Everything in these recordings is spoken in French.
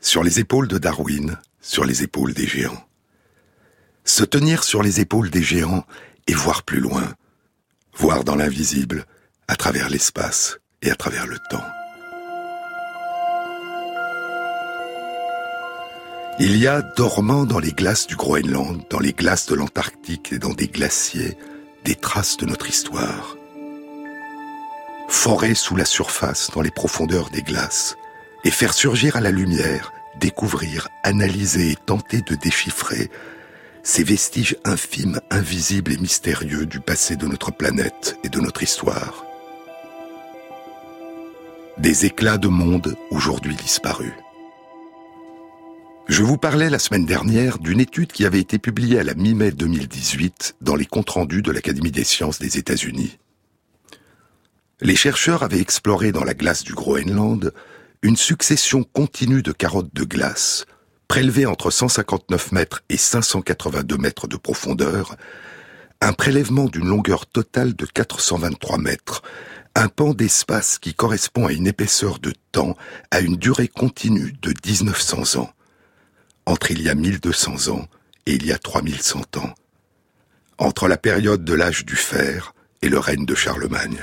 Sur les épaules de Darwin, sur les épaules des géants. Se tenir sur les épaules des géants et voir plus loin, voir dans l'invisible, à travers l'espace et à travers le temps. Il y a, dormant dans les glaces du Groenland, dans les glaces de l'Antarctique et dans des glaciers, des traces de notre histoire. Forer sous la surface, dans les profondeurs des glaces, et faire surgir à la lumière, découvrir, analyser et tenter de déchiffrer ces vestiges infimes, invisibles et mystérieux du passé de notre planète et de notre histoire. Des éclats de monde aujourd'hui disparus. Je vous parlais la semaine dernière d'une étude qui avait été publiée à la mi-mai 2018 dans les comptes rendus de l'Académie des sciences des États-Unis. Les chercheurs avaient exploré dans la glace du Groenland une succession continue de carottes de glace, prélevées entre 159 mètres et 582 mètres de profondeur, un prélèvement d'une longueur totale de 423 mètres, un pan d'espace qui correspond à une épaisseur de temps, à une durée continue de 1900 ans entre il y a 1200 ans et il y a 3100 ans, entre la période de l'âge du fer et le règne de Charlemagne.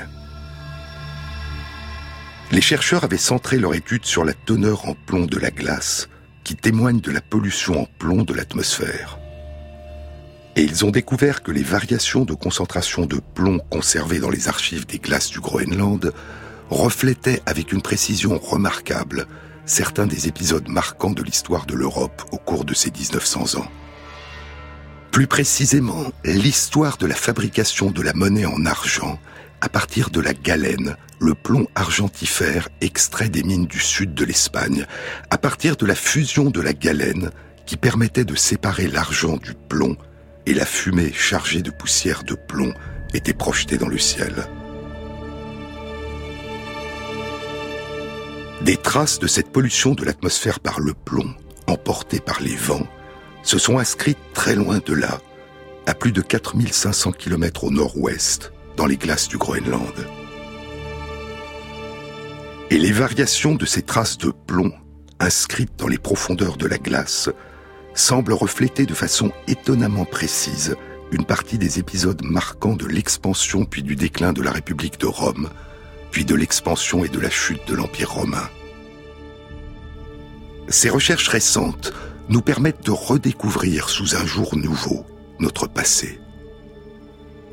Les chercheurs avaient centré leur étude sur la teneur en plomb de la glace, qui témoigne de la pollution en plomb de l'atmosphère. Et ils ont découvert que les variations de concentration de plomb conservées dans les archives des glaces du Groenland reflétaient avec une précision remarquable certains des épisodes marquants de l'histoire de l'Europe au cours de ces 1900 ans. Plus précisément, l'histoire de la fabrication de la monnaie en argent à partir de la galène, le plomb argentifère extrait des mines du sud de l'Espagne, à partir de la fusion de la galène qui permettait de séparer l'argent du plomb et la fumée chargée de poussière de plomb était projetée dans le ciel. Des traces de cette pollution de l'atmosphère par le plomb, emportées par les vents, se sont inscrites très loin de là, à plus de 4500 km au nord-ouest, dans les glaces du Groenland. Et les variations de ces traces de plomb, inscrites dans les profondeurs de la glace, semblent refléter de façon étonnamment précise une partie des épisodes marquants de l'expansion puis du déclin de la République de Rome, puis de l'expansion et de la chute de l'Empire romain. Ces recherches récentes nous permettent de redécouvrir sous un jour nouveau notre passé.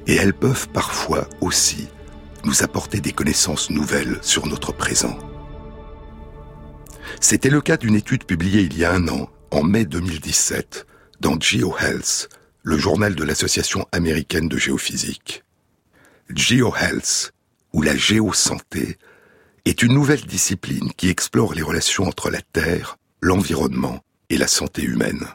Et elles peuvent parfois aussi nous apporter des connaissances nouvelles sur notre présent. C'était le cas d'une étude publiée il y a un an, en mai 2017, dans GeoHealth, le journal de l'Association américaine de géophysique. GeoHealth ou la géosanté, est une nouvelle discipline qui explore les relations entre la Terre, l'environnement et la santé humaine.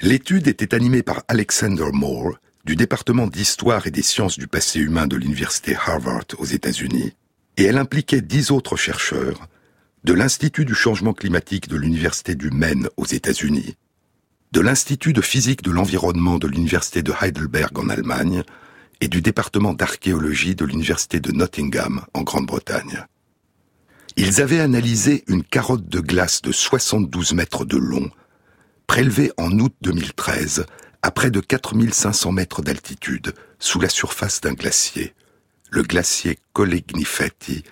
L'étude était animée par Alexander Moore, du département d'histoire et des sciences du passé humain de l'université Harvard aux États-Unis, et elle impliquait dix autres chercheurs de l'Institut du changement climatique de l'université du Maine aux États-Unis, de l'Institut de physique de l'environnement de l'université de Heidelberg en Allemagne, et du département d'archéologie de l'université de Nottingham en Grande-Bretagne. Ils avaient analysé une carotte de glace de 72 mètres de long, prélevée en août 2013 à près de 4500 mètres d'altitude sous la surface d'un glacier, le glacier Collegnifetti,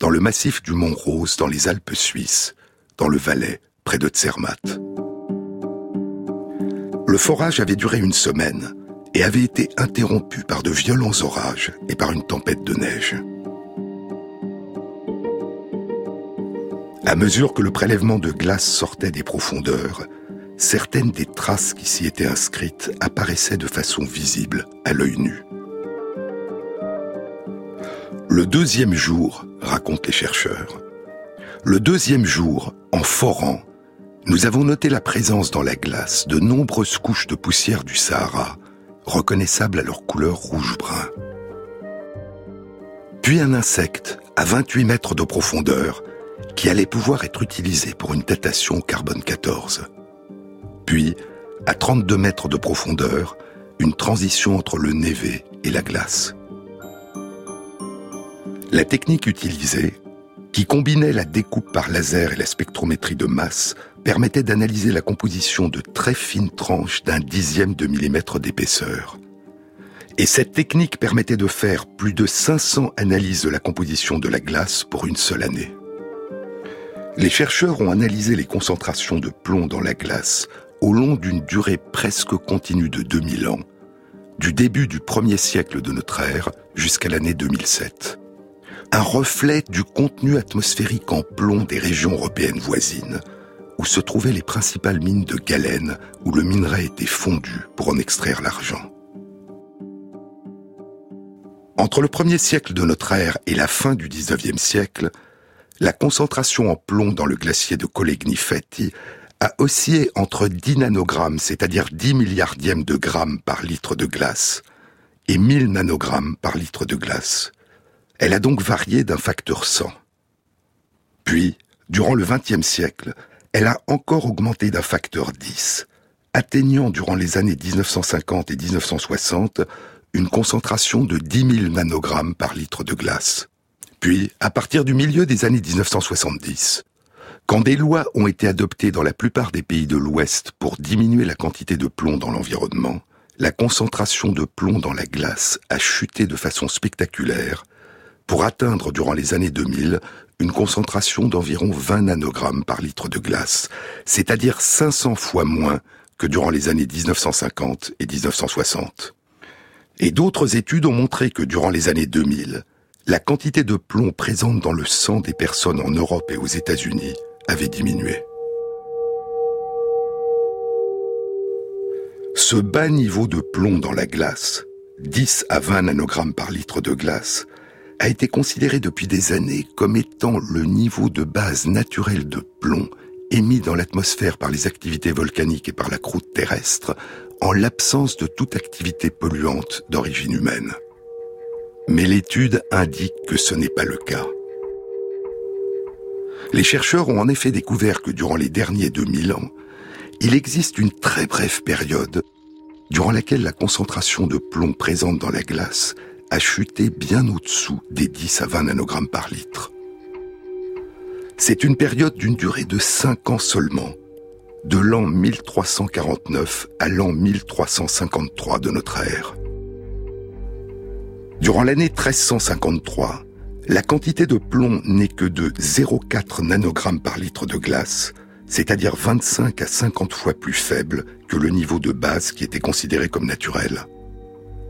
dans le massif du Mont Rose dans les Alpes suisses, dans le Valais, près de Zermatt. Le forage avait duré une semaine et avait été interrompu par de violents orages et par une tempête de neige. À mesure que le prélèvement de glace sortait des profondeurs, certaines des traces qui s'y étaient inscrites apparaissaient de façon visible à l'œil nu. Le deuxième jour, racontent les chercheurs, le deuxième jour, en forant, nous avons noté la présence dans la glace de nombreuses couches de poussière du Sahara, reconnaissables à leur couleur rouge-brun. Puis un insecte à 28 mètres de profondeur qui allait pouvoir être utilisé pour une datation carbone 14. Puis, à 32 mètres de profondeur, une transition entre le névé et la glace. La technique utilisée, qui combinait la découpe par laser et la spectrométrie de masse, permettait d'analyser la composition de très fines tranches d'un dixième de millimètre d'épaisseur. Et cette technique permettait de faire plus de 500 analyses de la composition de la glace pour une seule année. Les chercheurs ont analysé les concentrations de plomb dans la glace au long d'une durée presque continue de 2000 ans, du début du premier siècle de notre ère jusqu'à l'année 2007. Un reflet du contenu atmosphérique en plomb des régions européennes voisines, où se trouvaient les principales mines de galène, où le minerai était fondu pour en extraire l'argent. Entre le premier siècle de notre ère et la fin du 19e siècle, la concentration en plomb dans le glacier de Colegny-Fetti a oscillé entre 10 nanogrammes, c'est-à-dire 10 milliardièmes de grammes par litre de glace, et 1000 nanogrammes par litre de glace. Elle a donc varié d'un facteur 100. Puis, durant le XXe siècle, elle a encore augmenté d'un facteur 10, atteignant durant les années 1950 et 1960 une concentration de 10 000 nanogrammes par litre de glace. Puis, à partir du milieu des années 1970, quand des lois ont été adoptées dans la plupart des pays de l'Ouest pour diminuer la quantité de plomb dans l'environnement, la concentration de plomb dans la glace a chuté de façon spectaculaire pour atteindre durant les années 2000 une concentration d'environ 20 nanogrammes par litre de glace, c'est-à-dire 500 fois moins que durant les années 1950 et 1960. Et d'autres études ont montré que durant les années 2000, la quantité de plomb présente dans le sang des personnes en Europe et aux États-Unis avait diminué. Ce bas niveau de plomb dans la glace, 10 à 20 nanogrammes par litre de glace, a été considéré depuis des années comme étant le niveau de base naturel de plomb émis dans l'atmosphère par les activités volcaniques et par la croûte terrestre en l'absence de toute activité polluante d'origine humaine. Mais l'étude indique que ce n'est pas le cas. Les chercheurs ont en effet découvert que durant les derniers 2000 ans, il existe une très brève période durant laquelle la concentration de plomb présente dans la glace a chuté bien au-dessous des 10 à 20 nanogrammes par litre. C'est une période d'une durée de 5 ans seulement, de l'an 1349 à l'an 1353 de notre ère. Durant l'année 1353, la quantité de plomb n'est que de 0,4 nanogrammes par litre de glace, c'est-à-dire 25 à 50 fois plus faible que le niveau de base qui était considéré comme naturel.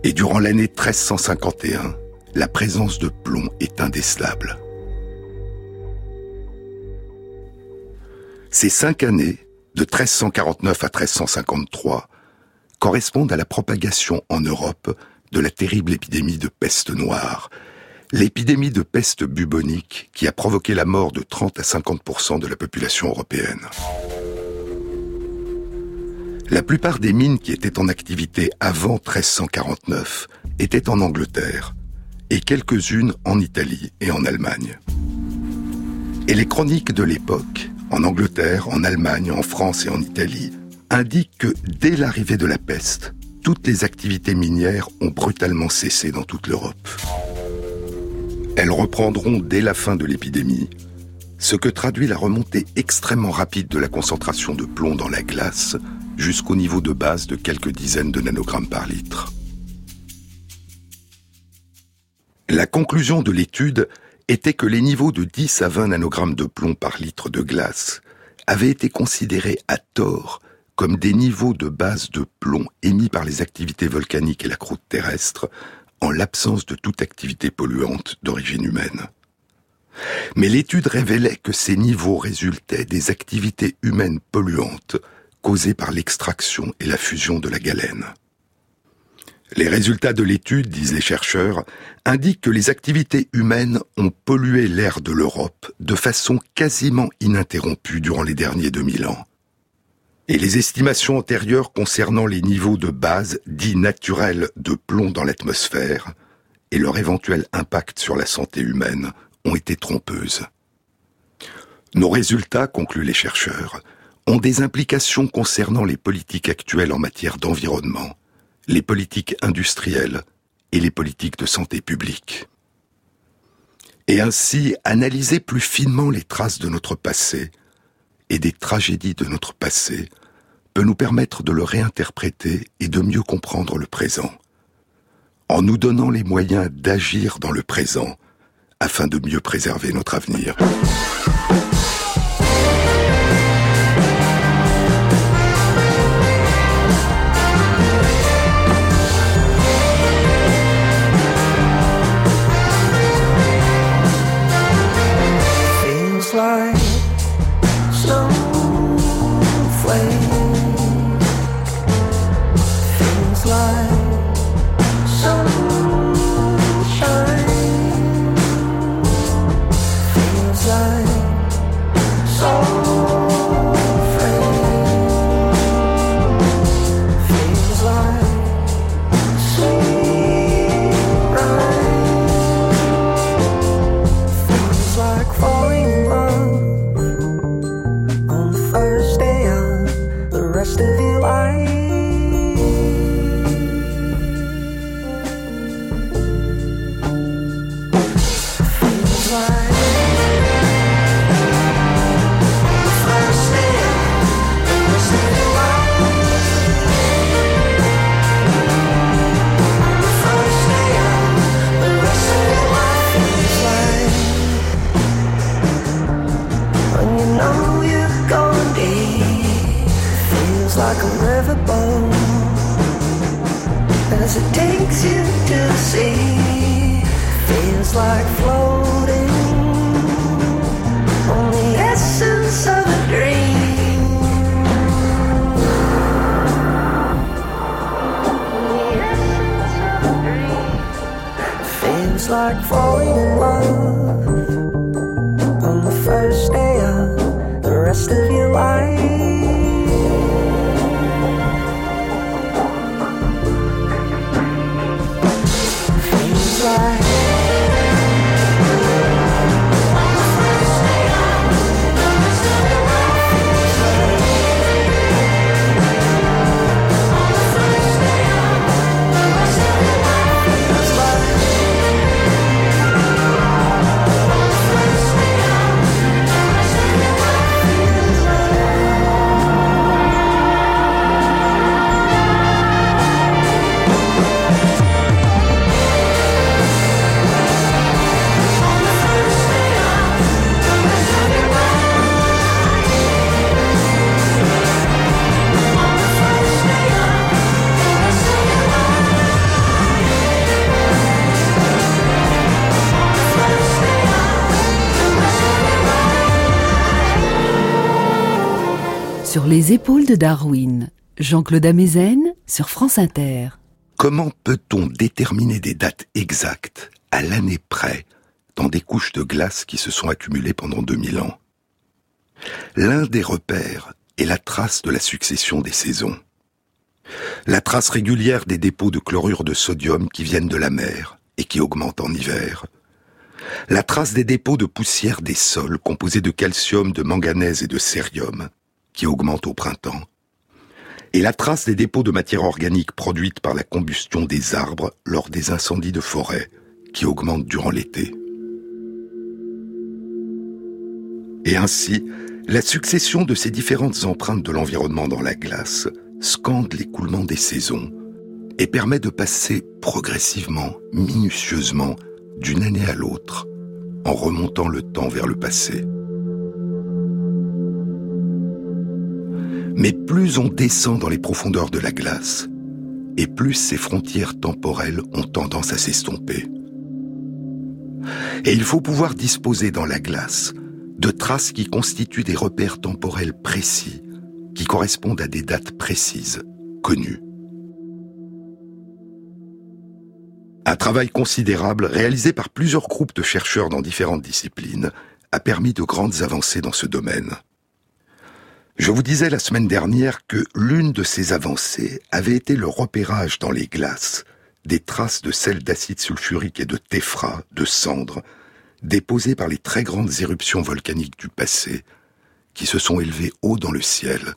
Et durant l'année 1351, la présence de plomb est indécelable. Ces cinq années, de 1349 à 1353, correspondent à la propagation en Europe de la terrible épidémie de peste noire, l'épidémie de peste bubonique qui a provoqué la mort de 30 à 50% de la population européenne. La plupart des mines qui étaient en activité avant 1349 étaient en Angleterre et quelques-unes en Italie et en Allemagne. Et les chroniques de l'époque, en Angleterre, en Allemagne, en France et en Italie, indiquent que dès l'arrivée de la peste, toutes les activités minières ont brutalement cessé dans toute l'Europe. Elles reprendront dès la fin de l'épidémie, ce que traduit la remontée extrêmement rapide de la concentration de plomb dans la glace jusqu'au niveau de base de quelques dizaines de nanogrammes par litre. La conclusion de l'étude était que les niveaux de 10 à 20 nanogrammes de plomb par litre de glace avaient été considérés à tort comme des niveaux de base de plomb émis par les activités volcaniques et la croûte terrestre en l'absence de toute activité polluante d'origine humaine. Mais l'étude révélait que ces niveaux résultaient des activités humaines polluantes causées par l'extraction et la fusion de la galène. Les résultats de l'étude, disent les chercheurs, indiquent que les activités humaines ont pollué l'air de l'Europe de façon quasiment ininterrompue durant les derniers 2000 ans, et les estimations antérieures concernant les niveaux de base dits naturels de plomb dans l'atmosphère et leur éventuel impact sur la santé humaine ont été trompeuses. Nos résultats, concluent les chercheurs, ont des implications concernant les politiques actuelles en matière d'environnement, les politiques industrielles et les politiques de santé publique. Et ainsi analyser plus finement les traces de notre passé et des tragédies de notre passé peut nous permettre de le réinterpréter et de mieux comprendre le présent, en nous donnant les moyens d'agir dans le présent afin de mieux préserver notre avenir. Les épaules de Darwin, Jean-Claude Amezen sur France Inter. Comment peut-on déterminer des dates exactes, à l'année près, dans des couches de glace qui se sont accumulées pendant 2000 ans? L'un des repères est la trace de la succession des saisons. La trace régulière des dépôts de chlorure de sodium qui viennent de la mer et qui augmentent en hiver. La trace des dépôts de poussière des sols composés de calcium, de manganèse et de cérium qui augmente au printemps, et la trace des dépôts de matière organique produite par la combustion des arbres lors des incendies de forêt, qui augmentent durant l'été. Et ainsi, la succession de ces différentes empreintes de l'environnement dans la glace scande l'écoulement des saisons et permet de passer progressivement, minutieusement, d'une année à l'autre, en remontant le temps vers le passé. Mais plus on descend dans les profondeurs de la glace, et plus ces frontières temporelles ont tendance à s'estomper. Et il faut pouvoir disposer dans la glace de traces qui constituent des repères temporels précis, qui correspondent à des dates précises, connues. Un travail considérable réalisé par plusieurs groupes de chercheurs dans différentes disciplines a permis de grandes avancées dans ce domaine. Je vous disais la semaine dernière que l'une de ces avancées avait été le repérage dans les glaces des traces de sel d'acide sulfurique et de téphra, de cendres, déposées par les très grandes éruptions volcaniques du passé, qui se sont élevées haut dans le ciel,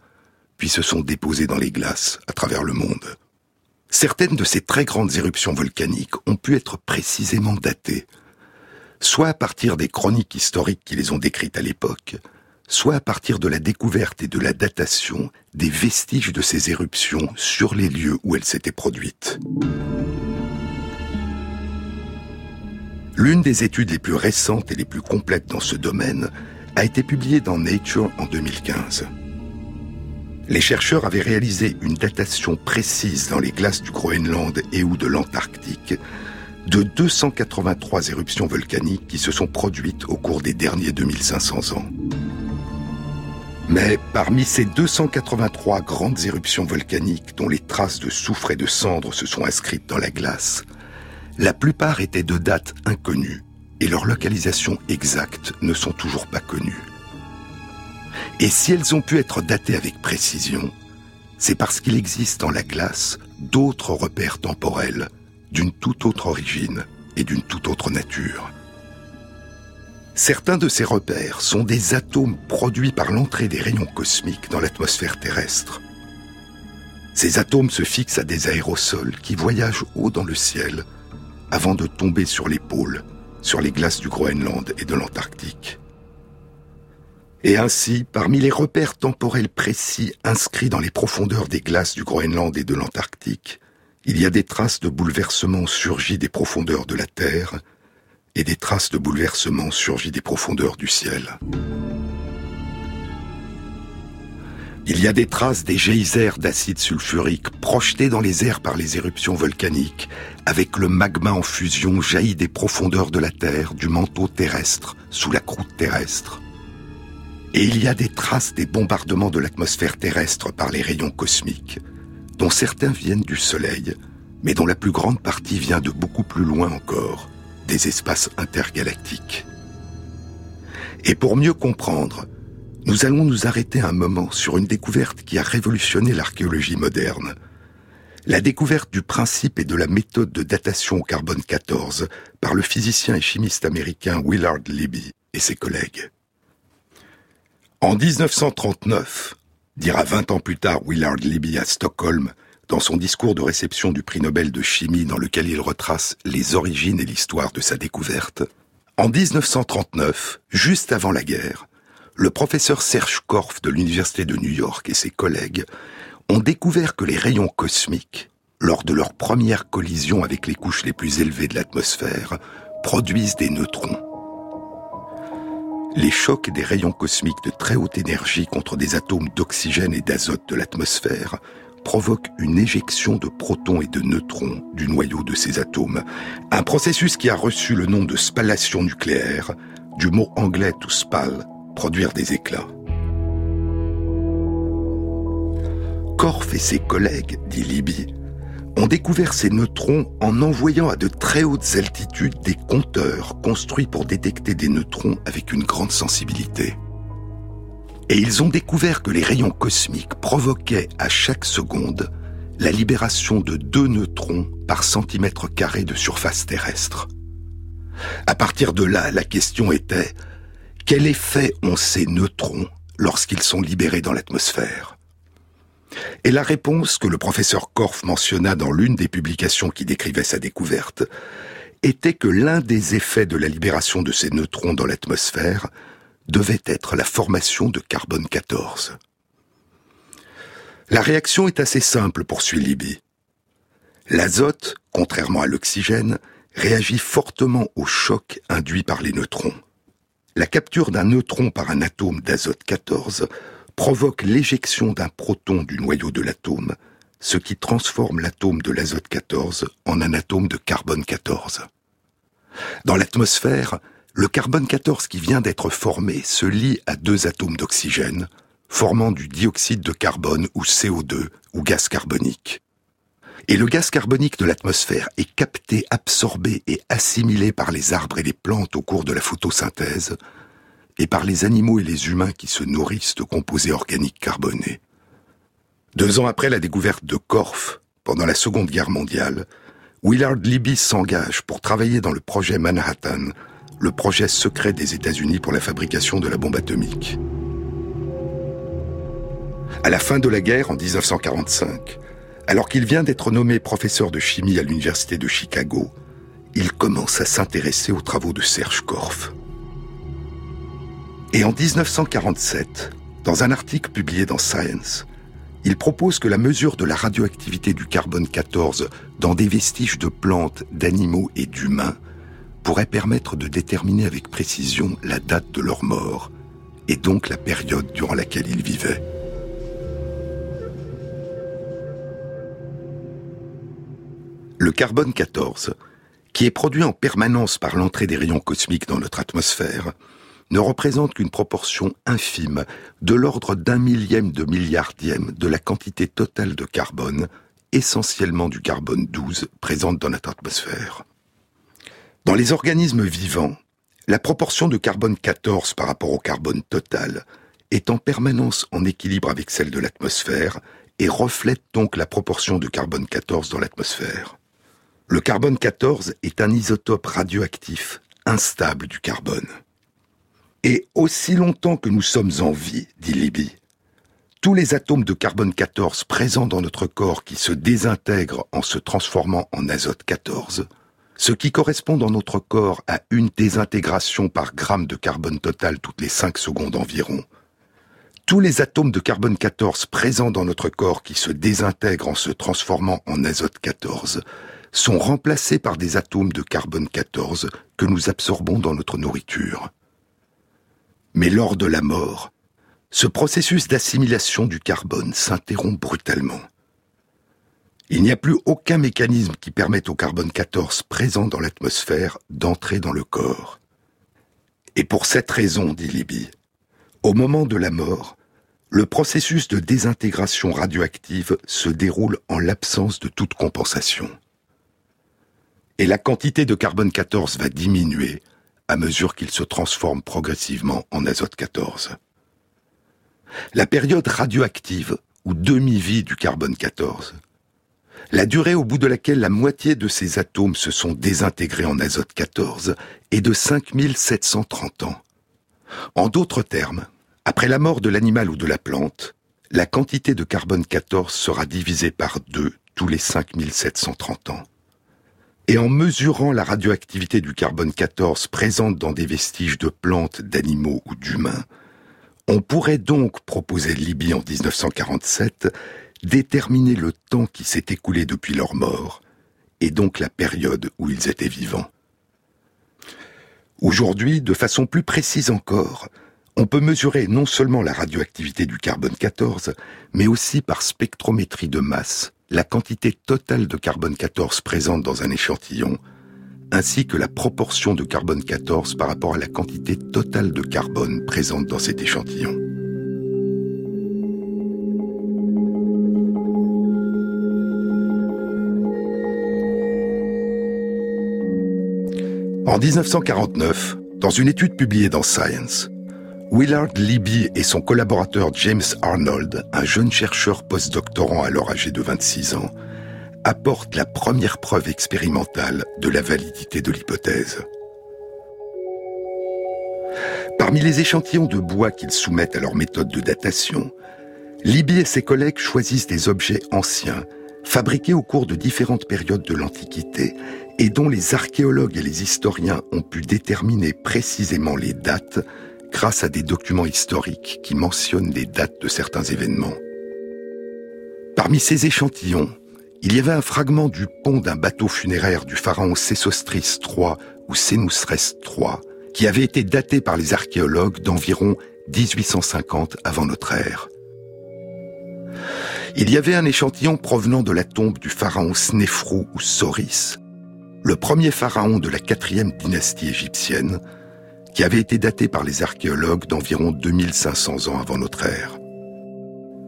puis se sont déposées dans les glaces à travers le monde. Certaines de ces très grandes éruptions volcaniques ont pu être précisément datées. soit à partir des chroniques historiques qui les ont décrites à l'époque, soit à partir de la découverte et de la datation des vestiges de ces éruptions sur les lieux où elles s'étaient produites. L'une des études les plus récentes et les plus complètes dans ce domaine a été publiée dans Nature en 2015. Les chercheurs avaient réalisé une datation précise dans les glaces du Groenland et ou de l'Antarctique de 283 éruptions volcaniques qui se sont produites au cours des derniers 2500 ans. Mais parmi ces 283 grandes éruptions volcaniques dont les traces de soufre et de cendres se sont inscrites dans la glace, la plupart étaient de dates inconnues et leurs localisations exactes ne sont toujours pas connues. Et si elles ont pu être datées avec précision, c'est parce qu'il existe dans la glace d'autres repères temporels d'une toute autre origine et d'une toute autre nature. Certains de ces repères sont des atomes produits par l'entrée des rayons cosmiques dans l'atmosphère terrestre. Ces atomes se fixent à des aérosols qui voyagent haut dans le ciel avant de tomber sur les pôles, sur les glaces du Groenland et de l'Antarctique. Et ainsi, parmi les repères temporels précis inscrits dans les profondeurs des glaces du Groenland et de l'Antarctique, il y a des traces de bouleversements surgis des profondeurs de la Terre et des traces de bouleversements surgis des profondeurs du ciel. Il y a des traces des geysers d'acide sulfurique projetés dans les airs par les éruptions volcaniques, avec le magma en fusion jailli des profondeurs de la Terre, du manteau terrestre, sous la croûte terrestre. Et il y a des traces des bombardements de l'atmosphère terrestre par les rayons cosmiques, dont certains viennent du Soleil, mais dont la plus grande partie vient de beaucoup plus loin encore, des espaces intergalactiques. Et pour mieux comprendre, nous allons nous arrêter un moment sur une découverte qui a révolutionné l'archéologie moderne. La découverte du principe et de la méthode de datation au carbone 14 par le physicien et chimiste américain Willard Libby et ses collègues. En 1939, dira 20 ans plus tard Willard Libby à Stockholm, dans son discours de réception du prix Nobel de chimie dans lequel il retrace les origines et l'histoire de sa découverte, en 1939, juste avant la guerre, le professeur Serge Korff de l'Université de New York et ses collègues ont découvert que les rayons cosmiques, lors de leur première collision avec les couches les plus élevées de l'atmosphère, produisent des neutrons. Les chocs des rayons cosmiques de très haute énergie contre des atomes d'oxygène et d'azote de l'atmosphère provoque une éjection de protons et de neutrons du noyau de ces atomes, un processus qui a reçu le nom de spallation nucléaire, du mot anglais to spall, produire des éclats. Korff et ses collègues, dit Libby, ont découvert ces neutrons en envoyant à de très hautes altitudes des compteurs construits pour détecter des neutrons avec une grande sensibilité. Et ils ont découvert que les rayons cosmiques provoquaient à chaque seconde la libération de deux neutrons par centimètre carré de surface terrestre. À partir de là, la question était quel effet ont ces neutrons lorsqu'ils sont libérés dans l'atmosphère? Et la réponse que le professeur Korff mentionna dans l'une des publications qui décrivait sa découverte était que l'un des effets de la libération de ces neutrons dans l'atmosphère devait être la formation de carbone 14. La réaction est assez simple, poursuit Libby. L'azote, contrairement à l'oxygène, réagit fortement au choc induit par les neutrons. La capture d'un neutron par un atome d'azote 14 provoque l'éjection d'un proton du noyau de l'atome, ce qui transforme l'atome de l'azote 14 en un atome de carbone 14. Dans l'atmosphère, le carbone 14 qui vient d'être formé se lie à deux atomes d'oxygène, formant du dioxyde de carbone ou CO2 ou gaz carbonique. Et le gaz carbonique de l'atmosphère est capté, absorbé et assimilé par les arbres et les plantes au cours de la photosynthèse, et par les animaux et les humains qui se nourrissent de composés organiques carbonés. Deux ans après la découverte de Korff, pendant la Seconde Guerre mondiale, Willard Libby s'engage pour travailler dans le projet Manhattan le projet secret des États-Unis pour la fabrication de la bombe atomique. À la fin de la guerre, en 1945, alors qu'il vient d'être nommé professeur de chimie à l'Université de Chicago, il commence à s'intéresser aux travaux de Serge Korff. Et en 1947, dans un article publié dans Science, il propose que la mesure de la radioactivité du carbone 14 dans des vestiges de plantes, d'animaux et d'humains pourrait permettre de déterminer avec précision la date de leur mort et donc la période durant laquelle ils vivaient. Le carbone 14, qui est produit en permanence par l'entrée des rayons cosmiques dans notre atmosphère, ne représente qu'une proportion infime, de l'ordre d'un millième de milliardième de la quantité totale de carbone, essentiellement du carbone 12 présente dans notre atmosphère. Dans les organismes vivants, la proportion de carbone 14 par rapport au carbone total est en permanence en équilibre avec celle de l'atmosphère et reflète donc la proportion de carbone 14 dans l'atmosphère. Le carbone 14 est un isotope radioactif instable du carbone. Et aussi longtemps que nous sommes en vie, dit Libby, tous les atomes de carbone 14 présents dans notre corps qui se désintègrent en se transformant en azote 14, ce qui correspond dans notre corps à une désintégration par gramme de carbone total toutes les 5 secondes environ, tous les atomes de carbone 14 présents dans notre corps qui se désintègrent en se transformant en azote 14 sont remplacés par des atomes de carbone 14 que nous absorbons dans notre nourriture. Mais lors de la mort, ce processus d'assimilation du carbone s'interrompt brutalement. Il n'y a plus aucun mécanisme qui permette au carbone 14 présent dans l'atmosphère d'entrer dans le corps. Et pour cette raison, dit Libby, au moment de la mort, le processus de désintégration radioactive se déroule en l'absence de toute compensation. Et la quantité de carbone 14 va diminuer à mesure qu'il se transforme progressivement en azote 14. La période radioactive, ou demi-vie du carbone 14, la durée au bout de laquelle la moitié de ces atomes se sont désintégrés en azote 14 est de 5730 ans. En d'autres termes, après la mort de l'animal ou de la plante, la quantité de carbone 14 sera divisée par deux tous les 5730 ans. Et en mesurant la radioactivité du carbone 14 présente dans des vestiges de plantes, d'animaux ou d'humains, on pourrait donc, proposer Libye en 1947, déterminer le temps qui s'est écoulé depuis leur mort, et donc la période où ils étaient vivants. Aujourd'hui, de façon plus précise encore, on peut mesurer non seulement la radioactivité du carbone 14, mais aussi par spectrométrie de masse la quantité totale de carbone 14 présente dans un échantillon, ainsi que la proportion de carbone 14 par rapport à la quantité totale de carbone présente dans cet échantillon. En 1949, dans une étude publiée dans Science, Willard Libby et son collaborateur James Arnold, un jeune chercheur postdoctorant alors âgé de 26 ans, apportent la première preuve expérimentale de la validité de l'hypothèse. Parmi les échantillons de bois qu'ils soumettent à leur méthode de datation, Libby et ses collègues choisissent des objets anciens, fabriqués au cours de différentes périodes de l'Antiquité et dont les archéologues et les historiens ont pu déterminer précisément les dates grâce à des documents historiques qui mentionnent les dates de certains événements. Parmi ces échantillons, il y avait un fragment du pont d'un bateau funéraire du pharaon Sésostris III ou Sénousrès III, qui avait été daté par les archéologues d'environ 1850 avant notre ère. Il y avait un échantillon provenant de la tombe du pharaon Snéfrou ou Soris, le premier pharaon de la quatrième dynastie égyptienne, qui avait été daté par les archéologues d'environ 2500 ans avant notre ère.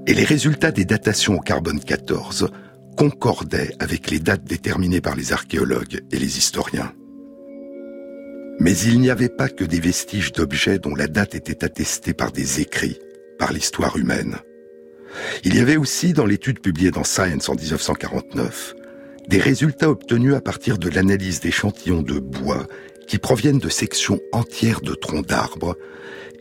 Et les résultats des datations au carbone 14 concordaient avec les dates déterminées par les archéologues et les historiens. Mais il n'y avait pas que des vestiges d'objets dont la date était attestée par des écrits, par l'histoire humaine. Il y avait aussi, dans l'étude publiée dans Science en 1949, des résultats obtenus à partir de l'analyse d'échantillons de bois qui proviennent de sections entières de troncs d'arbres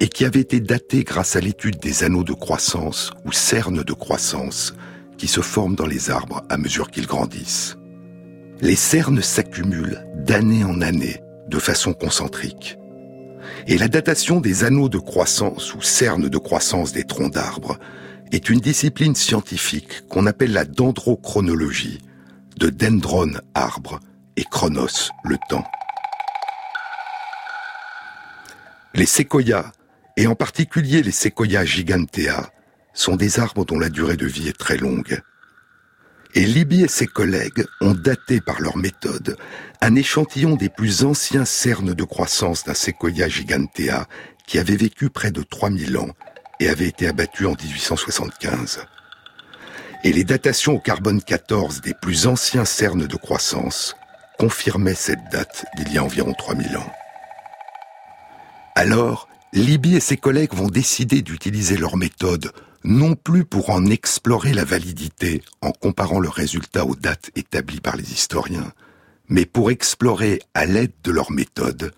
et qui avaient été datés grâce à l'étude des anneaux de croissance ou cernes de croissance qui se forment dans les arbres à mesure qu'ils grandissent. les cernes s'accumulent d'année en année de façon concentrique. Et la datation des anneaux de croissance ou cernes de croissance des troncs d'arbres est une discipline scientifique qu'on appelle la dendrochronologie, de dendron arbre et chronos le temps. Les séquoias, et en particulier les séquoias gigantea, sont des arbres dont la durée de vie est très longue. Et Libby et ses collègues ont daté par leur méthode un échantillon des plus anciens cernes de croissance d'un séquoia gigantea qui avait vécu près de 3000 ans et avait été abattu en 1875. Et les datations au carbone 14 des plus anciens cernes de croissance confirmaient cette date d'il y a environ 3000 ans. Alors, Libby et ses collègues vont décider d'utiliser leur méthode non plus pour en explorer la validité en comparant le résultat aux dates établies par les historiens, mais pour explorer à l'aide de leur méthode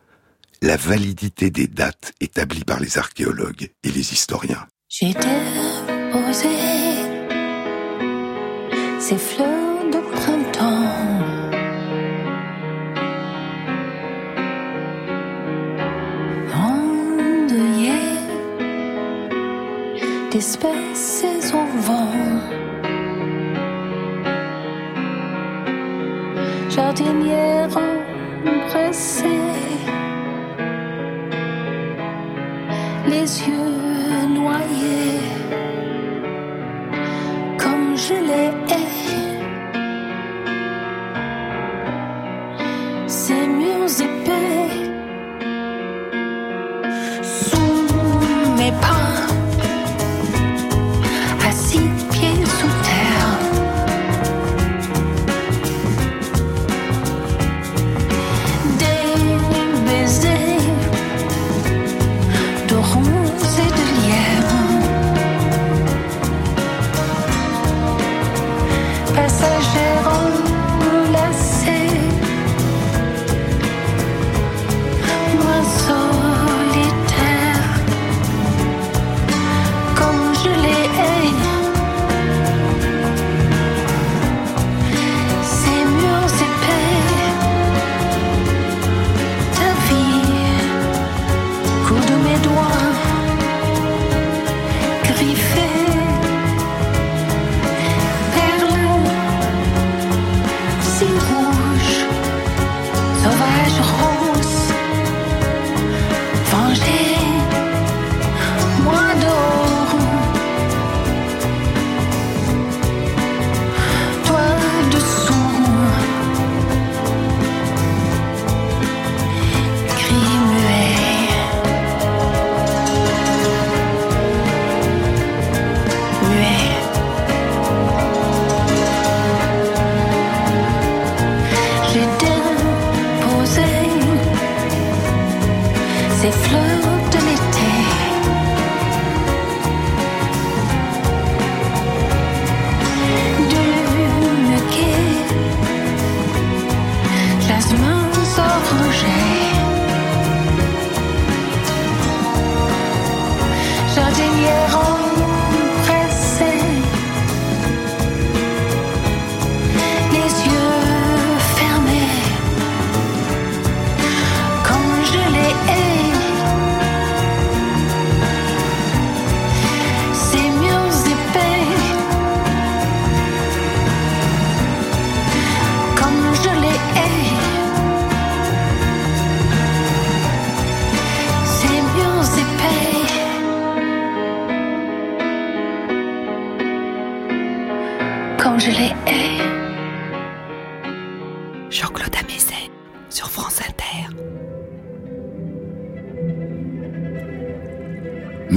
la validité des dates établies par les archéologues et les historiens. Ces fleurs de printemps. D'espèces au vent. Jardinière empressée, les yeux noyés, comme je les Ces murs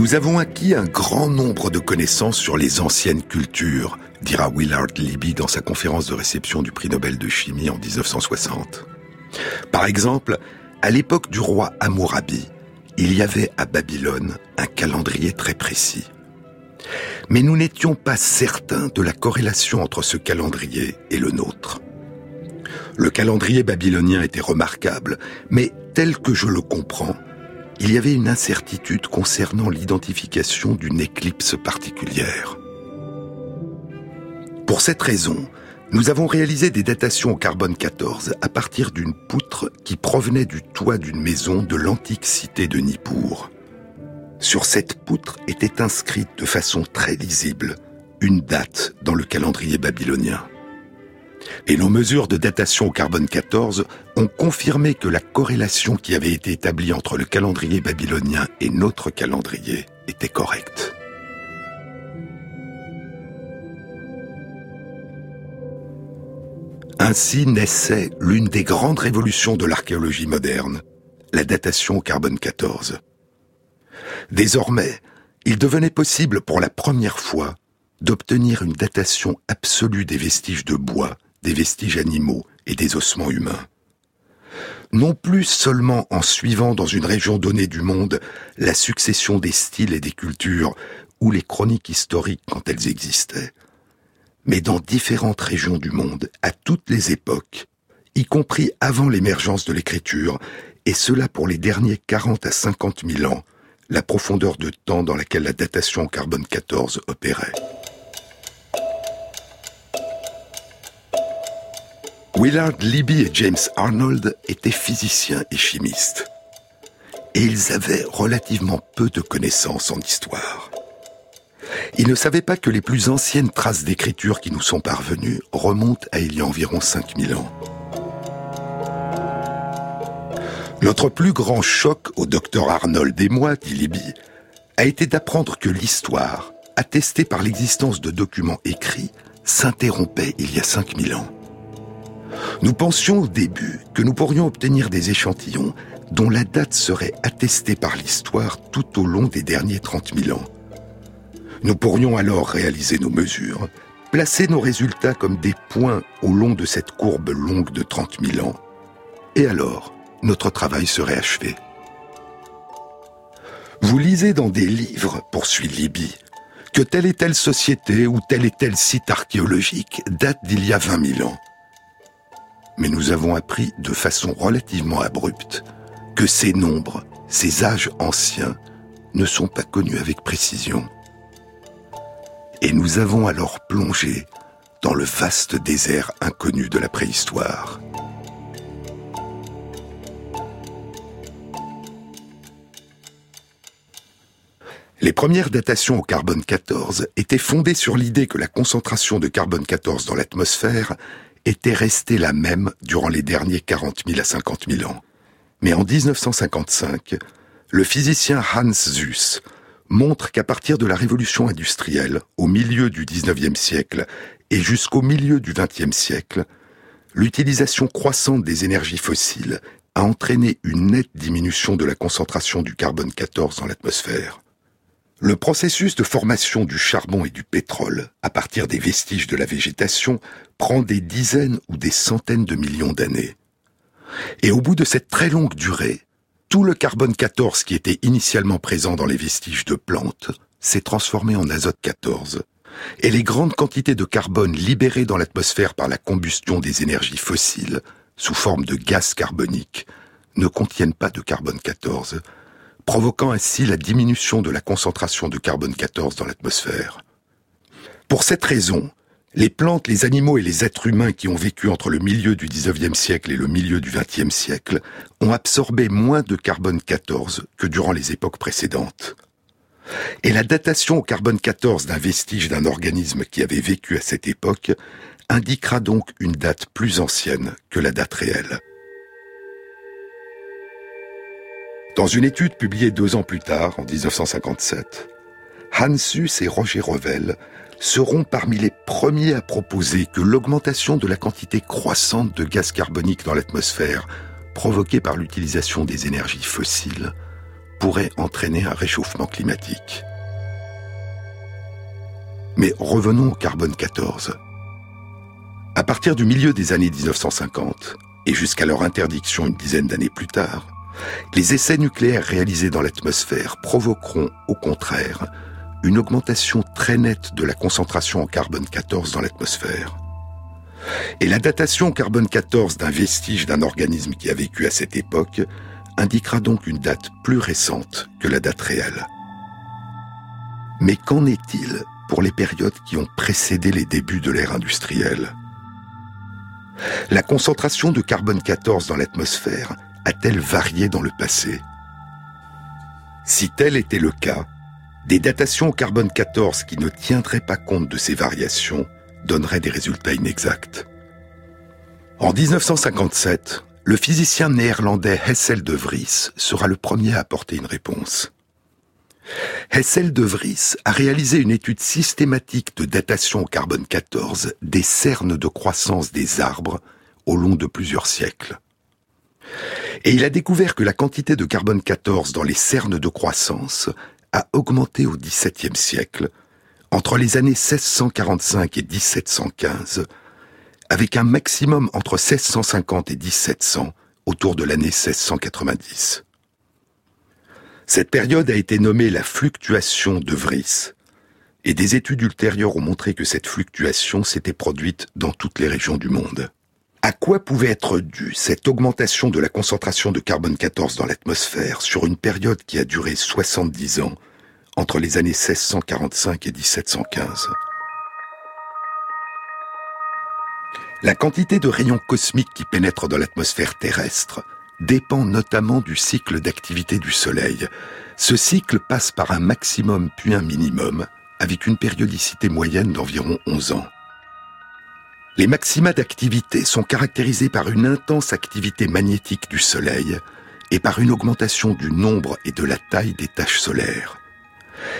Nous avons acquis un grand nombre de connaissances sur les anciennes cultures, dira Willard Libby dans sa conférence de réception du prix Nobel de chimie en 1960. Par exemple, à l'époque du roi Hammurabi, il y avait à Babylone un calendrier très précis. Mais nous n'étions pas certains de la corrélation entre ce calendrier et le nôtre. Le calendrier babylonien était remarquable, mais tel que je le comprends, il y avait une incertitude concernant l'identification d'une éclipse particulière. Pour cette raison, Nous avons réalisé des datations au carbone 14 à partir d'une poutre qui provenait du toit d'une maison de l'antique cité de Nippur. Sur cette poutre était inscrite de façon très lisible une date dans le calendrier babylonien. Et nos mesures de datation au carbone 14 ont confirmé que la corrélation qui avait été établie entre le calendrier babylonien et notre calendrier était correcte. Ainsi naissait l'une des grandes révolutions de l'archéologie moderne, la datation au carbone 14. Désormais, il devenait possible pour la première fois d'obtenir une datation absolue des vestiges de bois, des vestiges animaux et des ossements humains. Non plus seulement en suivant dans une région donnée du monde la succession des styles et des cultures ou les chroniques historiques quand elles existaient, mais dans différentes régions du monde, à toutes les époques, y compris avant l'émergence de l'écriture, et cela pour les derniers 40 à 50 000 ans, la profondeur de temps dans laquelle la datation carbone 14 opérait. Willard Libby et James Arnold étaient physiciens et chimistes. Et ils avaient relativement peu de connaissances en histoire. Ils ne savaient pas que les plus anciennes traces d'écriture qui nous sont parvenues remontent à il y a environ 5000 ans. Notre plus grand choc au docteur Arnold et moi, dit Libby, a été d'apprendre que l'histoire, attestée par l'existence de documents écrits, s'interrompait il y a 5000 ans. Nous pensions au début que nous pourrions obtenir des échantillons dont la date serait attestée par l'histoire tout au long des derniers 30 000 ans. Nous pourrions alors réaliser nos mesures, placer nos résultats comme des points au long de cette courbe longue de 30 000 ans. Et alors, notre travail serait achevé. Vous lisez dans des livres, poursuit Libby, que telle et telle société ou tel et tel site archéologique date d'il y a 20 000 ans. Mais nous avons appris de façon relativement abrupte que ces nombres, ces âges anciens, ne sont pas connus avec précision. Et nous avons alors plongé dans le vaste désert inconnu de la préhistoire. Les premières datations au carbone 14 étaient fondées sur l'idée que la concentration de carbone 14 dans l'atmosphère était restée la même durant les derniers 40 000 à 50 000 ans. Mais en 1955, le physicien Hans Suess montre qu'à partir de la révolution industrielle, au milieu du 19e siècle et jusqu'au milieu du 20e siècle, l'utilisation croissante des énergies fossiles a entraîné une nette diminution de la concentration du carbone 14 dans l'atmosphère. Le processus de formation du charbon et du pétrole, à partir des vestiges de la végétation, prend des dizaines ou des centaines de millions d'années. Et au bout de cette très longue durée, tout le carbone 14 qui était initialement présent dans les vestiges de plantes s'est transformé en azote 14. Et les grandes quantités de carbone libérées dans l'atmosphère par la combustion des énergies fossiles, sous forme de gaz carbonique, ne contiennent pas de carbone 14, provoquant ainsi la diminution de la concentration de carbone 14 dans l'atmosphère. Pour cette raison, les plantes, les animaux et les êtres humains qui ont vécu entre le milieu du 19e siècle et le milieu du 20e siècle ont absorbé moins de carbone 14 que durant les époques précédentes. Et la datation au carbone 14 d'un vestige d'un organisme qui avait vécu à cette époque indiquera donc une date plus ancienne que la date réelle. Dans une étude publiée deux ans plus tard, en 1957, Hansus et Roger Revel seront parmi les premiers à proposer que l'augmentation de la quantité croissante de gaz carbonique dans l'atmosphère, provoquée par l'utilisation des énergies fossiles, pourrait entraîner un réchauffement climatique. Mais revenons au carbone 14. À partir du milieu des années 1950, et jusqu'à leur interdiction une dizaine d'années plus tard, les essais nucléaires réalisés dans l'atmosphère provoqueront, au contraire, une augmentation très nette de la concentration en carbone 14 dans l'atmosphère. Et la datation carbone 14 d'un vestige d'un organisme qui a vécu à cette époque indiquera donc une date plus récente que la date réelle. Mais qu'en est-il pour les périodes qui ont précédé les débuts de l'ère industrielle? La concentration de carbone 14 dans l'atmosphère a-t-elle varié dans le passé? Si tel était le cas, des datations au carbone 14 qui ne tiendraient pas compte de ces variations donneraient des résultats inexacts. En 1957, le physicien néerlandais Hessel de Vries sera le premier à apporter une réponse. Hessel de Vries a réalisé une étude systématique de datation au carbone 14 des cernes de croissance des arbres au long de plusieurs siècles. Et il a découvert que la quantité de carbone 14 dans les cernes de croissance a augmenté au XVIIe siècle, entre les années 1645 et 1715, avec un maximum entre 1650 et 1700 autour de l'année 1690. Cette période a été nommée la fluctuation de Vries, et des études ultérieures ont montré que cette fluctuation s'était produite dans toutes les régions du monde. À quoi pouvait être due cette augmentation de la concentration de carbone 14 dans l'atmosphère sur une période qui a duré 70 ans, entre les années 1645 et 1715 La quantité de rayons cosmiques qui pénètrent dans l'atmosphère terrestre dépend notamment du cycle d'activité du Soleil. Ce cycle passe par un maximum puis un minimum, avec une périodicité moyenne d'environ 11 ans. Les maxima d'activité sont caractérisés par une intense activité magnétique du Soleil et par une augmentation du nombre et de la taille des taches solaires.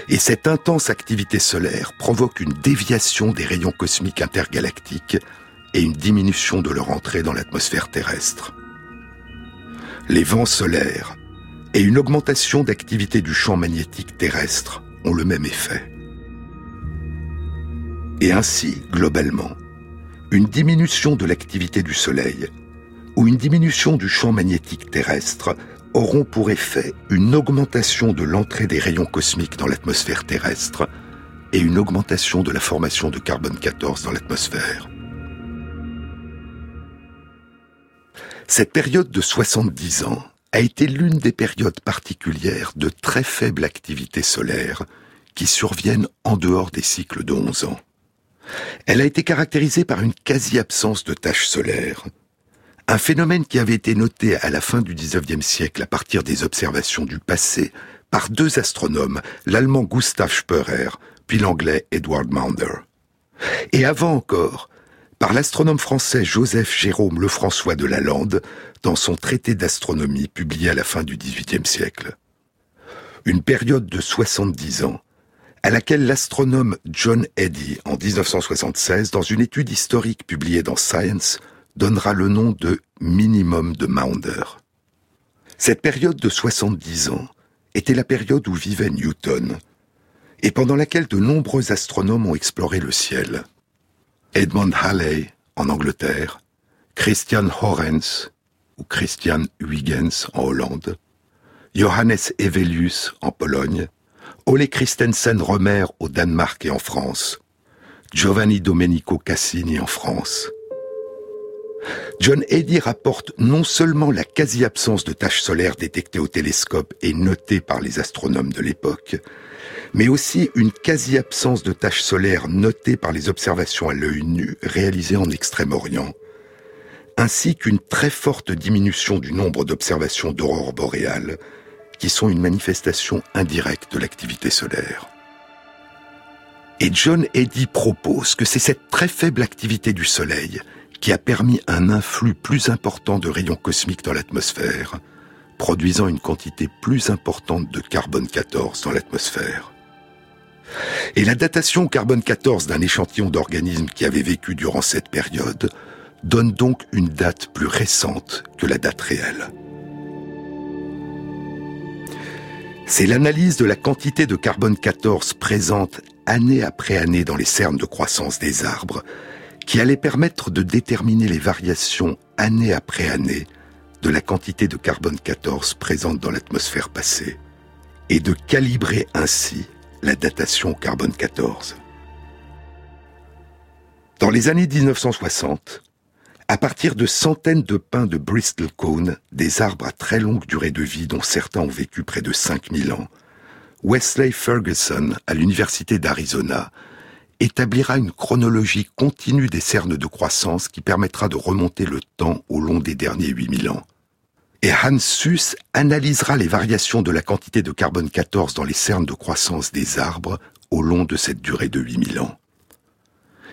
Et cette intense activité solaire provoque une déviation des rayons cosmiques intergalactiques et une diminution de leur entrée dans l'atmosphère terrestre. Les vents solaires et une augmentation d'activité du champ magnétique terrestre ont le même effet. Et ainsi, globalement, une diminution de l'activité du Soleil ou une diminution du champ magnétique terrestre auront pour effet une augmentation de l'entrée des rayons cosmiques dans l'atmosphère terrestre et une augmentation de la formation de carbone 14 dans l'atmosphère. Cette période de 70 ans a été l'une des périodes particulières de très faible activité solaire qui surviennent en dehors des cycles de 11 ans. Elle a été caractérisée par une quasi-absence de taches solaires, un phénomène qui avait été noté à la fin du XIXe siècle à partir des observations du passé par deux astronomes, l'allemand Gustav Spörer, puis l'anglais Edward Maunder. Et avant encore, par l'astronome français Joseph Jérôme Lefrançois de Lalande dans son traité d'astronomie publié à la fin du XVIIIe siècle. Une période de 70 ans à laquelle l'astronome John Eddy, en 1976, dans une étude historique publiée dans Science, donnera le nom de minimum de Maunder. Cette période de 70 ans était la période où vivait Newton, et pendant laquelle de nombreux astronomes ont exploré le ciel. Edmund Halley en Angleterre, Christian Horens ou Christian Huygens en Hollande, Johannes Evelius en Pologne, Ole Christensen Romer au Danemark et en France, Giovanni Domenico Cassini en France. John Eddy rapporte non seulement la quasi-absence de taches solaires détectées au télescope et notées par les astronomes de l'époque, mais aussi une quasi-absence de taches solaires notées par les observations à l'œil nu réalisées en Extrême-Orient, ainsi qu'une très forte diminution du nombre d'observations d'aurores boréales, qui sont une manifestation indirecte de l'activité solaire. Et John Eddy propose que c'est cette très faible activité du Soleil qui a permis un influx plus important de rayons cosmiques dans l'atmosphère, produisant une quantité plus importante de carbone 14 dans l'atmosphère. Et la datation carbone 14 d'un échantillon d'organismes qui avait vécu durant cette période donne donc une date plus récente que la date réelle. C'est l'analyse de la quantité de carbone 14 présente année après année dans les cernes de croissance des arbres qui allait permettre de déterminer les variations année après année de la quantité de carbone 14 présente dans l'atmosphère passée et de calibrer ainsi la datation au carbone 14. Dans les années 1960, à partir de centaines de pins de Bristol Cone, des arbres à très longue durée de vie dont certains ont vécu près de 5000 ans, Wesley Ferguson, à l'Université d'Arizona, établira une chronologie continue des cernes de croissance qui permettra de remonter le temps au long des derniers 8000 ans. Et Hans Suss analysera les variations de la quantité de carbone 14 dans les cernes de croissance des arbres au long de cette durée de 8000 ans.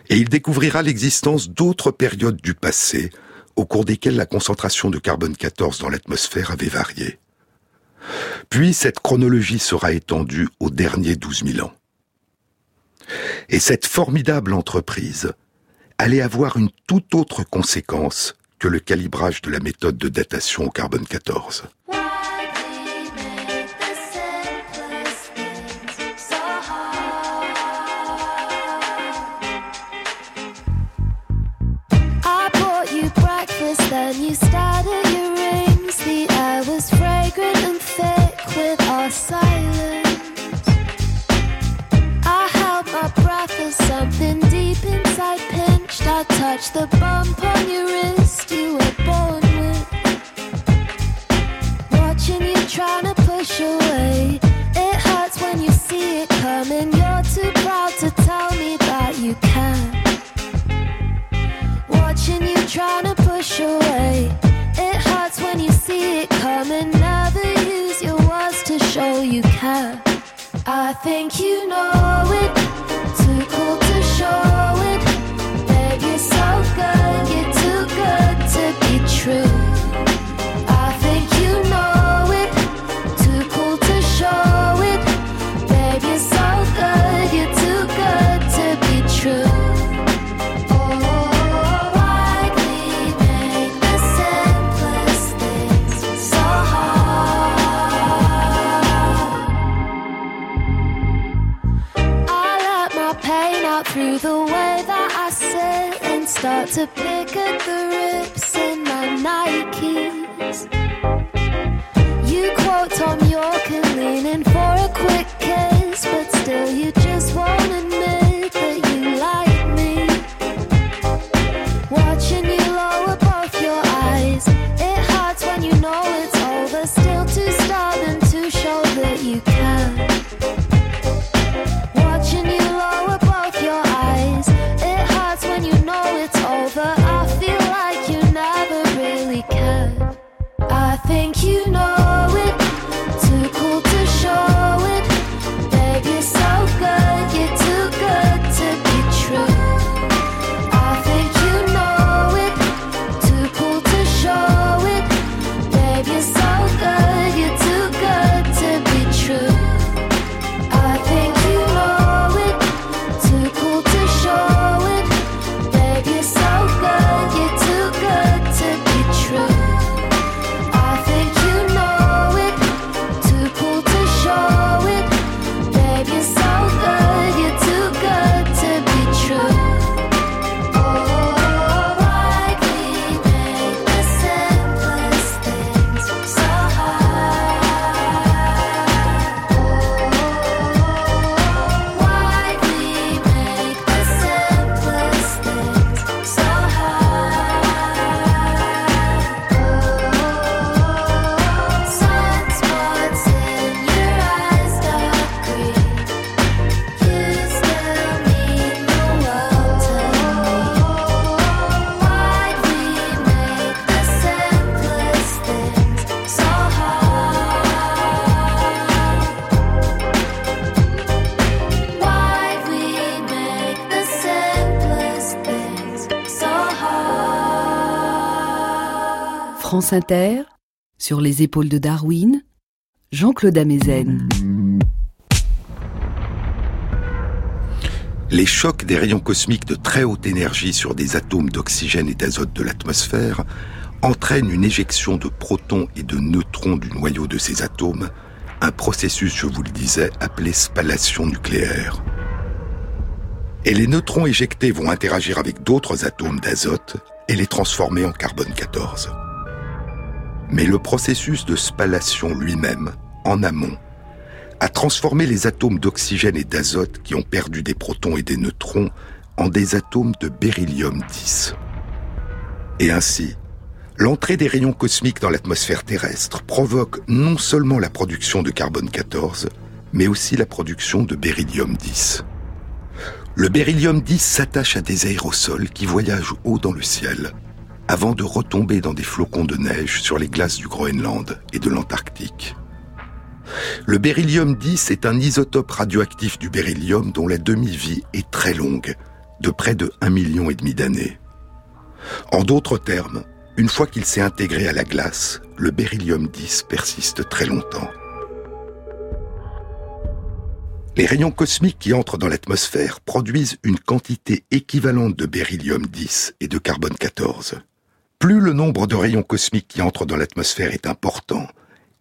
Et il découvrira l'existence d'autres périodes du passé au cours desquelles la concentration de carbone 14 dans l'atmosphère avait varié. Puis cette chronologie sera étendue aux derniers 12 000 ans. Et cette formidable entreprise allait avoir une toute autre conséquence que le calibrage de la méthode de datation au carbone 14. Touch the Sur les épaules de Darwin, Jean-Claude Amezen. Les chocs des rayons cosmiques de très haute énergie sur des atomes d'oxygène et d'azote de l'atmosphère entraînent une éjection de protons et de neutrons du noyau de ces atomes, un processus, je vous le disais, appelé spallation nucléaire. Et les neutrons éjectés vont interagir avec d'autres atomes d'azote et les transformer en carbone 14. Mais le processus de spallation lui-même, en amont, a transformé les atomes d'oxygène et d'azote qui ont perdu des protons et des neutrons en des atomes de beryllium 10. Et ainsi, l'entrée des rayons cosmiques dans l'atmosphère terrestre provoque non seulement la production de carbone 14, mais aussi la production de beryllium 10. Le beryllium 10 s'attache à des aérosols qui voyagent haut dans le ciel avant de retomber dans des flocons de neige sur les glaces du Groenland et de l'Antarctique. Le beryllium 10 est un isotope radioactif du beryllium dont la demi-vie est très longue, de près de 1,5 million et demi d'années. En d'autres termes, une fois qu'il s'est intégré à la glace, le beryllium 10 persiste très longtemps. Les rayons cosmiques qui entrent dans l'atmosphère produisent une quantité équivalente de beryllium 10 et de carbone 14. Plus le nombre de rayons cosmiques qui entrent dans l'atmosphère est important,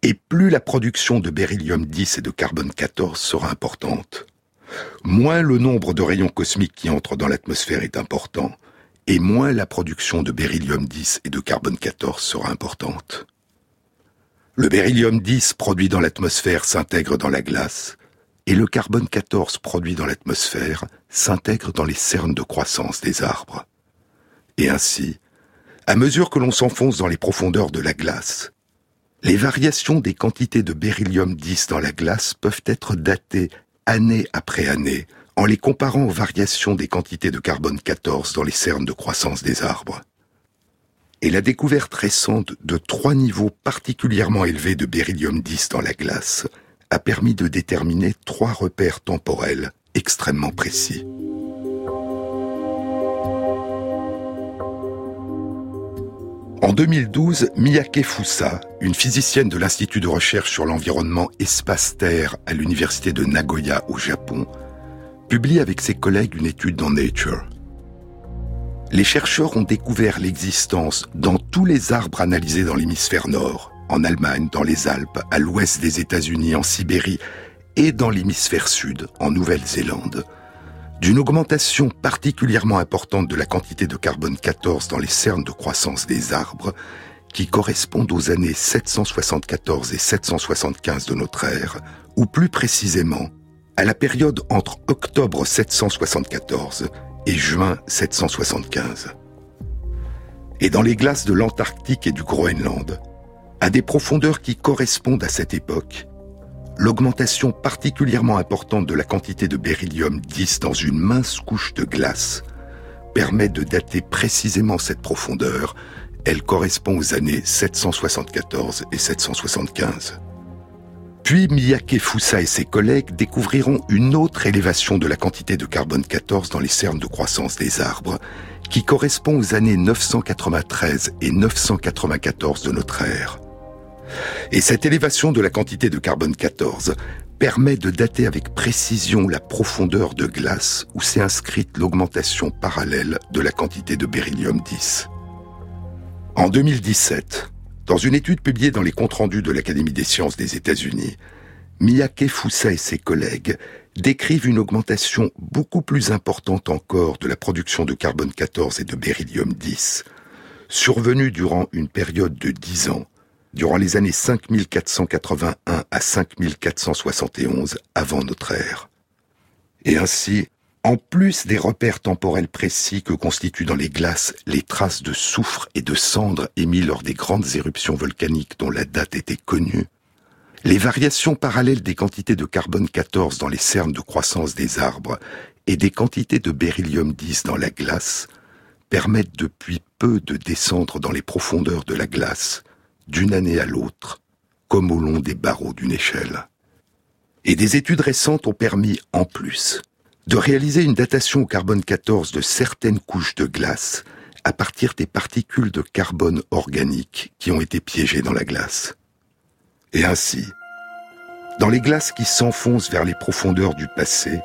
et plus la production de beryllium 10 et de carbone 14 sera importante. Moins le nombre de rayons cosmiques qui entrent dans l'atmosphère est important, et moins la production de beryllium 10 et de carbone 14 sera importante. Le beryllium 10 produit dans l'atmosphère s'intègre dans la glace, et le carbone 14 produit dans l'atmosphère s'intègre dans les cernes de croissance des arbres. Et ainsi, à mesure que l'on s'enfonce dans les profondeurs de la glace, les variations des quantités de beryllium 10 dans la glace peuvent être datées année après année en les comparant aux variations des quantités de carbone 14 dans les cernes de croissance des arbres. Et la découverte récente de trois niveaux particulièrement élevés de beryllium 10 dans la glace a permis de déterminer trois repères temporels extrêmement précis. En 2012, Miyake Fusa, une physicienne de l'Institut de recherche sur l'environnement Espace-Terre à l'Université de Nagoya au Japon, publie avec ses collègues une étude dans Nature. Les chercheurs ont découvert l'existence dans tous les arbres analysés dans l'hémisphère nord en Allemagne, dans les Alpes, à l'ouest des États-Unis, en Sibérie et dans l'hémisphère sud, en Nouvelle-Zélande, d'une augmentation particulièrement importante de la quantité de carbone 14 dans les cernes de croissance des arbres, qui correspondent aux années 774 et 775 de notre ère, ou plus précisément à la période entre octobre 774 et juin 775. Et dans les glaces de l'Antarctique et du Groenland, à des profondeurs qui correspondent à cette époque, l'augmentation particulièrement importante de la quantité de beryllium 10 dans une mince couche de glace permet de dater précisément cette profondeur. Elle correspond aux années 774 et 775. Puis Miyake Fusa et ses collègues découvriront une autre élévation de la quantité de carbone 14 dans les cernes de croissance des arbres, qui correspond aux années 993 et 994 de notre ère. Et cette élévation de la quantité de carbone 14 permet de dater avec précision la profondeur de glace où s'est inscrite l'augmentation parallèle de la quantité de beryllium 10. En 2017, dans une étude publiée dans les comptes rendus de l'Académie des sciences des États-Unis, Miyake Fusa et ses collègues décrivent une augmentation beaucoup plus importante encore de la production de carbone 14 et de beryllium 10, survenue durant une période de 10 ans durant les années 5481 à 5471 avant notre ère. Et ainsi, en plus des repères temporels précis que constituent dans les glaces les traces de soufre et de cendres émis lors des grandes éruptions volcaniques dont la date était connue, les variations parallèles des quantités de carbone 14 dans les cernes de croissance des arbres et des quantités de beryllium 10 dans la glace permettent depuis peu de descendre dans les profondeurs de la glace d'une année à l'autre, comme au long des barreaux d'une échelle. Et des études récentes ont permis, en plus, de réaliser une datation au carbone 14 de certaines couches de glace à partir des particules de carbone organique qui ont été piégées dans la glace. Et ainsi, dans les glaces qui s'enfoncent vers les profondeurs du passé,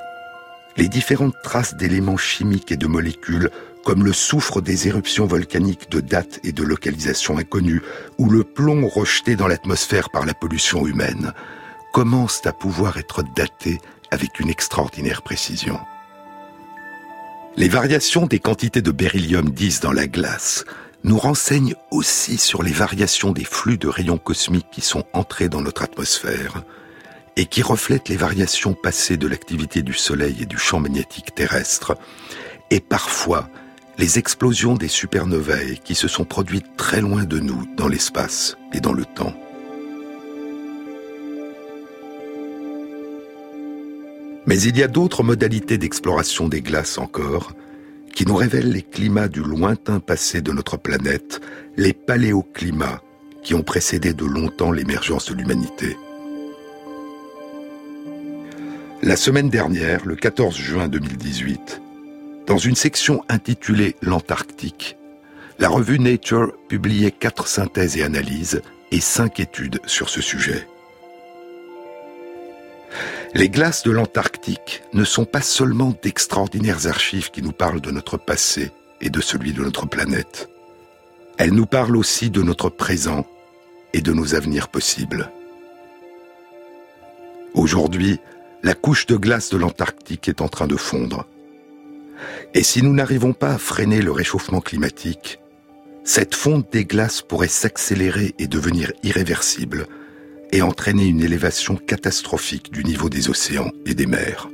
les différentes traces d'éléments chimiques et de molécules comme le soufre des éruptions volcaniques de date et de localisation inconnues, ou le plomb rejeté dans l'atmosphère par la pollution humaine, commencent à pouvoir être datés avec une extraordinaire précision. Les variations des quantités de beryllium 10 dans la glace nous renseignent aussi sur les variations des flux de rayons cosmiques qui sont entrés dans notre atmosphère et qui reflètent les variations passées de l'activité du Soleil et du champ magnétique terrestre, et parfois les explosions des supernovae qui se sont produites très loin de nous dans l'espace et dans le temps. Mais il y a d'autres modalités d'exploration des glaces encore, qui nous révèlent les climats du lointain passé de notre planète, les paléoclimats qui ont précédé de longtemps l'émergence de l'humanité. La semaine dernière, le 14 juin 2018, dans une section intitulée L'Antarctique, la revue Nature publiait quatre synthèses et analyses et cinq études sur ce sujet. Les glaces de l'Antarctique ne sont pas seulement d'extraordinaires archives qui nous parlent de notre passé et de celui de notre planète. Elles nous parlent aussi de notre présent et de nos avenirs possibles. Aujourd'hui, la couche de glace de l'Antarctique est en train de fondre. Et si nous n'arrivons pas à freiner le réchauffement climatique, cette fonte des glaces pourrait s'accélérer et devenir irréversible et entraîner une élévation catastrophique du niveau des océans et des mers.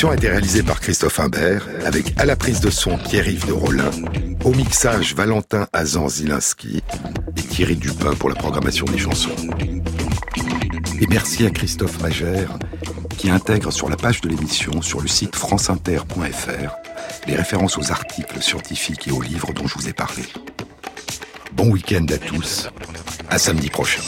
Émission a été réalisée par Christophe Imbert, avec à la prise de son Pierre-Yves de Rollin, au mixage Valentin Azan Zilinski et Thierry Dupin pour la programmation des chansons. Et merci à Christophe Magère qui intègre sur la page de l'émission sur le site franceinter.fr les références aux articles scientifiques et aux livres dont je vous ai parlé. Bon week-end à tous, à samedi prochain.